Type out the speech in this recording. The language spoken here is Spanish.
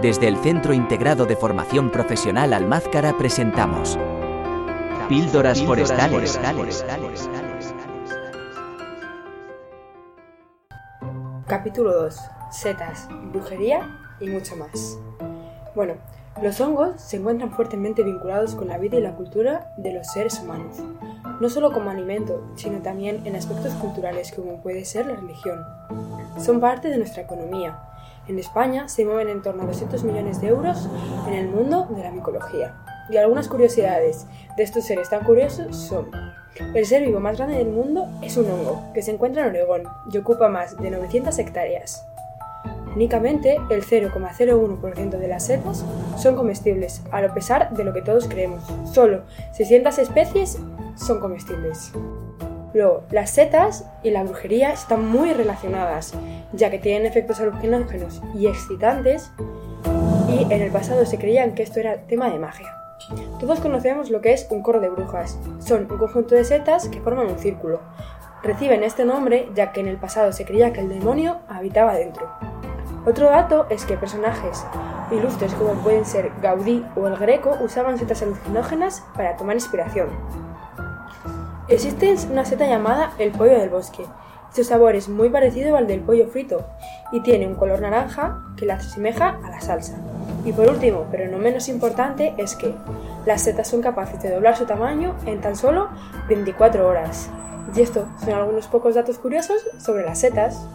Desde el Centro Integrado de Formación Profesional Almázcara presentamos Píldoras Forestales. Capítulo 2. Setas, brujería y mucho más. Bueno, los hongos se encuentran fuertemente vinculados con la vida y la cultura de los seres humanos, no solo como alimento, sino también en aspectos culturales como puede ser la religión. Son parte de nuestra economía. En España se mueven en torno a 200 millones de euros en el mundo de la micología. Y algunas curiosidades de estos seres tan curiosos son el ser vivo más grande del mundo es un hongo, que se encuentra en Oregón y ocupa más de 900 hectáreas. Únicamente el 0,01% de las setas son comestibles, a pesar de lo que todos creemos. Solo 600 especies son comestibles. Las setas y la brujería están muy relacionadas, ya que tienen efectos alucinógenos y excitantes, y en el pasado se creían que esto era tema de magia. Todos conocemos lo que es un coro de brujas. Son un conjunto de setas que forman un círculo. Reciben este nombre ya que en el pasado se creía que el demonio habitaba dentro. Otro dato es que personajes ilustres como pueden ser Gaudí o el Greco usaban setas alucinógenas para tomar inspiración. Existe una seta llamada el pollo del bosque. Su sabor es muy parecido al del pollo frito y tiene un color naranja que la asemeja a la salsa. Y por último, pero no menos importante, es que las setas son capaces de doblar su tamaño en tan solo 24 horas. Y estos son algunos pocos datos curiosos sobre las setas.